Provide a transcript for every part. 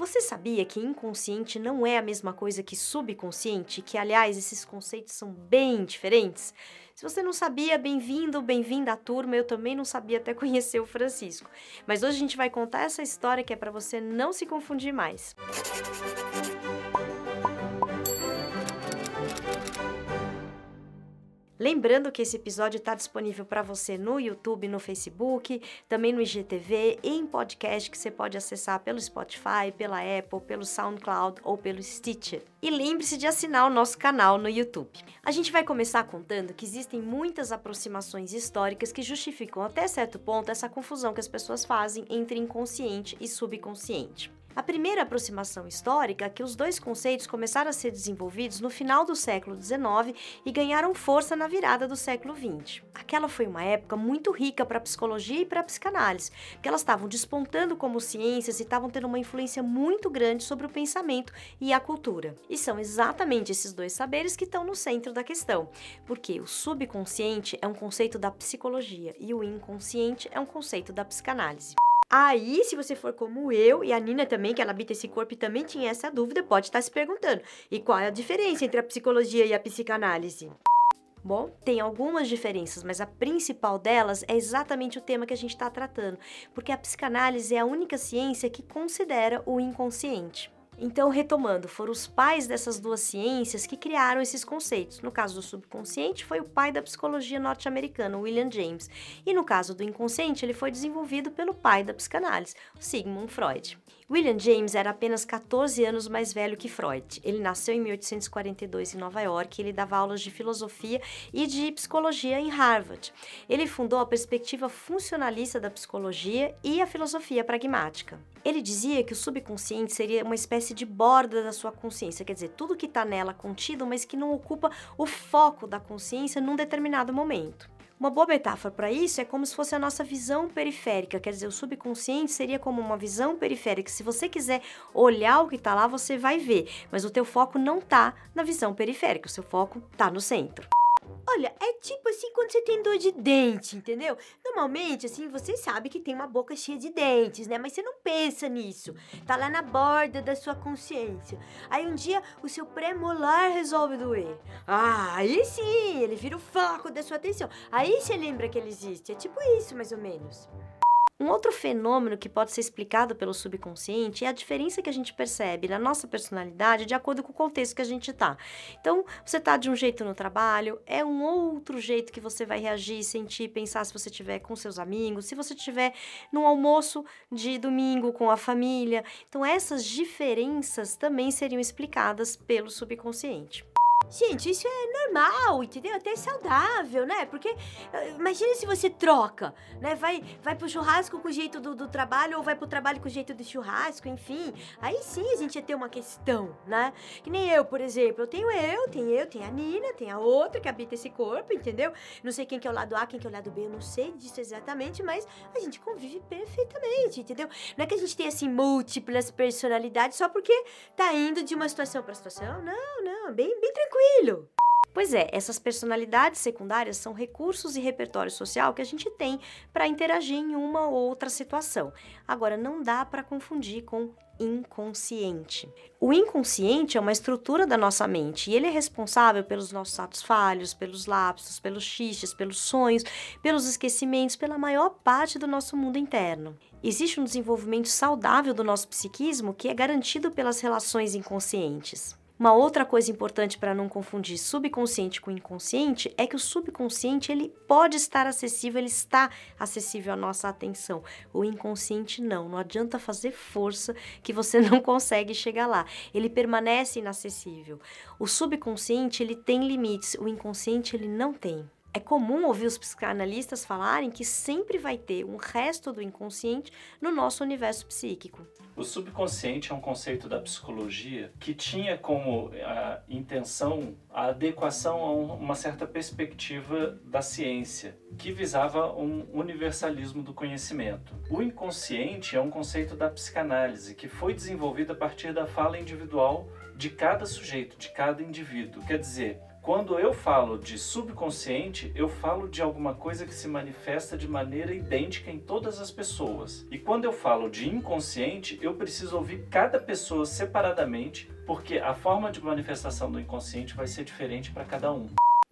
Você sabia que inconsciente não é a mesma coisa que subconsciente? Que, aliás, esses conceitos são bem diferentes? Se você não sabia, bem-vindo, bem-vinda à turma. Eu também não sabia até conhecer o Francisco. Mas hoje a gente vai contar essa história que é para você não se confundir mais. Música Lembrando que esse episódio está disponível para você no YouTube, no Facebook, também no IGTV e em podcast que você pode acessar pelo Spotify, pela Apple, pelo SoundCloud ou pelo Stitcher. E lembre-se de assinar o nosso canal no YouTube. A gente vai começar contando que existem muitas aproximações históricas que justificam até certo ponto essa confusão que as pessoas fazem entre inconsciente e subconsciente. A primeira aproximação histórica é que os dois conceitos começaram a ser desenvolvidos no final do século XIX e ganharam força na virada do século XX. Aquela foi uma época muito rica para a psicologia e para a psicanálise, porque elas estavam despontando como ciências e estavam tendo uma influência muito grande sobre o pensamento e a cultura. E são exatamente esses dois saberes que estão no centro da questão, porque o subconsciente é um conceito da psicologia e o inconsciente é um conceito da psicanálise. Aí, se você for como eu e a Nina também, que ela habita esse corpo e também tinha essa dúvida, pode estar se perguntando: e qual é a diferença entre a psicologia e a psicanálise? Bom, tem algumas diferenças, mas a principal delas é exatamente o tema que a gente está tratando, porque a psicanálise é a única ciência que considera o inconsciente. Então, retomando, foram os pais dessas duas ciências que criaram esses conceitos. No caso do subconsciente, foi o pai da psicologia norte-americana, William James. E no caso do inconsciente, ele foi desenvolvido pelo pai da psicanálise, Sigmund Freud. William James era apenas 14 anos mais velho que Freud. Ele nasceu em 1842 em Nova York e ele dava aulas de filosofia e de psicologia em Harvard. Ele fundou a perspectiva funcionalista da psicologia e a filosofia pragmática. Ele dizia que o subconsciente seria uma espécie de borda da sua consciência, quer dizer, tudo que está nela contido, mas que não ocupa o foco da consciência num determinado momento. Uma boa metáfora para isso é como se fosse a nossa visão periférica, quer dizer, o subconsciente seria como uma visão periférica. Se você quiser olhar o que está lá, você vai ver, mas o teu foco não está na visão periférica, o seu foco está no centro. Olha, é tipo assim quando você tem dor de dente, entendeu? Normalmente, assim, você sabe que tem uma boca cheia de dentes, né? Mas você não pensa nisso. Tá lá na borda da sua consciência. Aí um dia o seu premolar resolve doer. Ah, aí sim, ele vira o foco da sua atenção. Aí você lembra que ele existe. É tipo isso, mais ou menos. Um outro fenômeno que pode ser explicado pelo subconsciente é a diferença que a gente percebe na nossa personalidade de acordo com o contexto que a gente está. Então, você está de um jeito no trabalho, é um outro jeito que você vai reagir, sentir, pensar se você estiver com seus amigos, se você estiver num almoço de domingo com a família. Então, essas diferenças também seriam explicadas pelo subconsciente. Gente, isso é normal, entendeu? Até saudável, né? Porque eh, imagina se você troca, né? Vai, vai pro churrasco com o jeito do, do trabalho ou vai pro trabalho com o jeito do churrasco, enfim. Aí sim a gente ia ter uma questão, né? Que nem eu, por exemplo. Eu tenho eu, tem eu, tem a Nina, tem a outra que habita esse corpo, entendeu? Não sei quem que é o lado A, quem que é o lado B, eu não sei disso exatamente, mas a gente convive perfeitamente, entendeu? Não é que a gente tem assim múltiplas personalidades só porque tá indo de uma situação para situação. Não, não, bem, bem tranquilo tranquilo. Pois é, essas personalidades secundárias são recursos e repertório social que a gente tem para interagir em uma ou outra situação. Agora, não dá para confundir com inconsciente. O inconsciente é uma estrutura da nossa mente e ele é responsável pelos nossos atos falhos, pelos lapsos, pelos xixes, pelos sonhos, pelos esquecimentos, pela maior parte do nosso mundo interno. Existe um desenvolvimento saudável do nosso psiquismo que é garantido pelas relações inconscientes. Uma outra coisa importante para não confundir subconsciente com inconsciente é que o subconsciente ele pode estar acessível, ele está acessível à nossa atenção. O inconsciente não, não adianta fazer força que você não consegue chegar lá. Ele permanece inacessível. O subconsciente ele tem limites, o inconsciente ele não tem. É comum ouvir os psicanalistas falarem que sempre vai ter um resto do inconsciente no nosso universo psíquico. O subconsciente é um conceito da psicologia que tinha como a intenção a adequação a uma certa perspectiva da ciência, que visava um universalismo do conhecimento. O inconsciente é um conceito da psicanálise que foi desenvolvido a partir da fala individual de cada sujeito, de cada indivíduo. Quer dizer, Quando eu falo de subconsciente, eu falo de alguma coisa que se manifesta de maneira idêntica em todas as pessoas. E quando eu falo de inconsciente, eu preciso ouvir cada pessoa separadamente, porque a forma de manifestação do inconsciente vai ser diferente para cada um.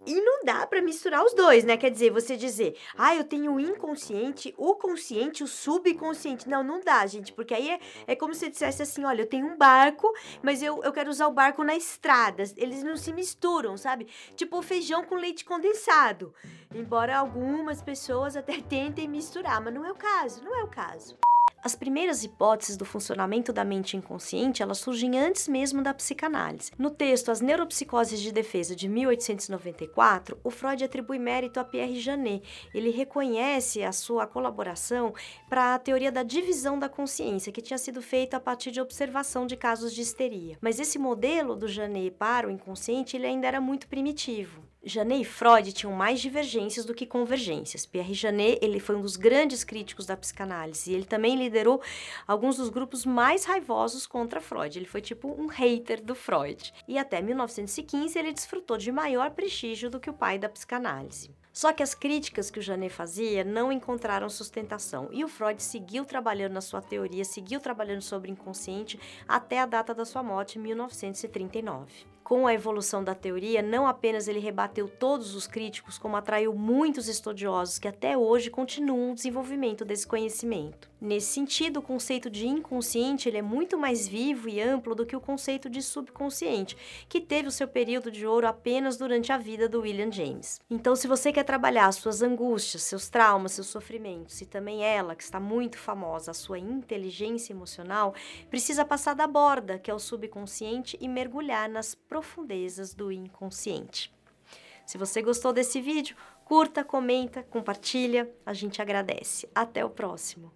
E não dá para misturar os dois, né? Quer dizer, você dizer, ah, eu tenho o inconsciente, o consciente, o subconsciente. Não, não dá, gente, porque aí é, é como se dissesse assim: olha, eu tenho um barco, mas eu, eu quero usar o barco na estrada. Eles não se misturam, sabe? Tipo feijão com leite condensado. Embora algumas pessoas até tentem misturar, mas não é o caso, não é o caso. As primeiras hipóteses do funcionamento da mente inconsciente, elas surgem antes mesmo da psicanálise. No texto As Neuropsicoses de Defesa de 1894, o Freud atribui mérito a Pierre Janet. Ele reconhece a sua colaboração para a teoria da divisão da consciência, que tinha sido feita a partir de observação de casos de histeria. Mas esse modelo do Janet para o inconsciente, ele ainda era muito primitivo. Janet e Freud tinham mais divergências do que convergências. Pierre Janet ele foi um dos grandes críticos da psicanálise e ele também liderou alguns dos grupos mais raivosos contra Freud. Ele foi tipo um hater do Freud. E até 1915 ele desfrutou de maior prestígio do que o pai da psicanálise. Só que as críticas que o Janet fazia não encontraram sustentação e o Freud seguiu trabalhando na sua teoria, seguiu trabalhando sobre o inconsciente até a data da sua morte, em 1939 com a evolução da teoria, não apenas ele rebateu todos os críticos, como atraiu muitos estudiosos que até hoje continuam o desenvolvimento desse conhecimento. Nesse sentido, o conceito de inconsciente ele é muito mais vivo e amplo do que o conceito de subconsciente, que teve o seu período de ouro apenas durante a vida do William James. Então, se você quer trabalhar suas angústias, seus traumas, seus sofrimentos, e também ela, que está muito famosa, a sua inteligência emocional, precisa passar da borda, que é o subconsciente, e mergulhar nas profundezas do inconsciente. Se você gostou desse vídeo, curta, comenta, compartilha, a gente agradece. Até o próximo.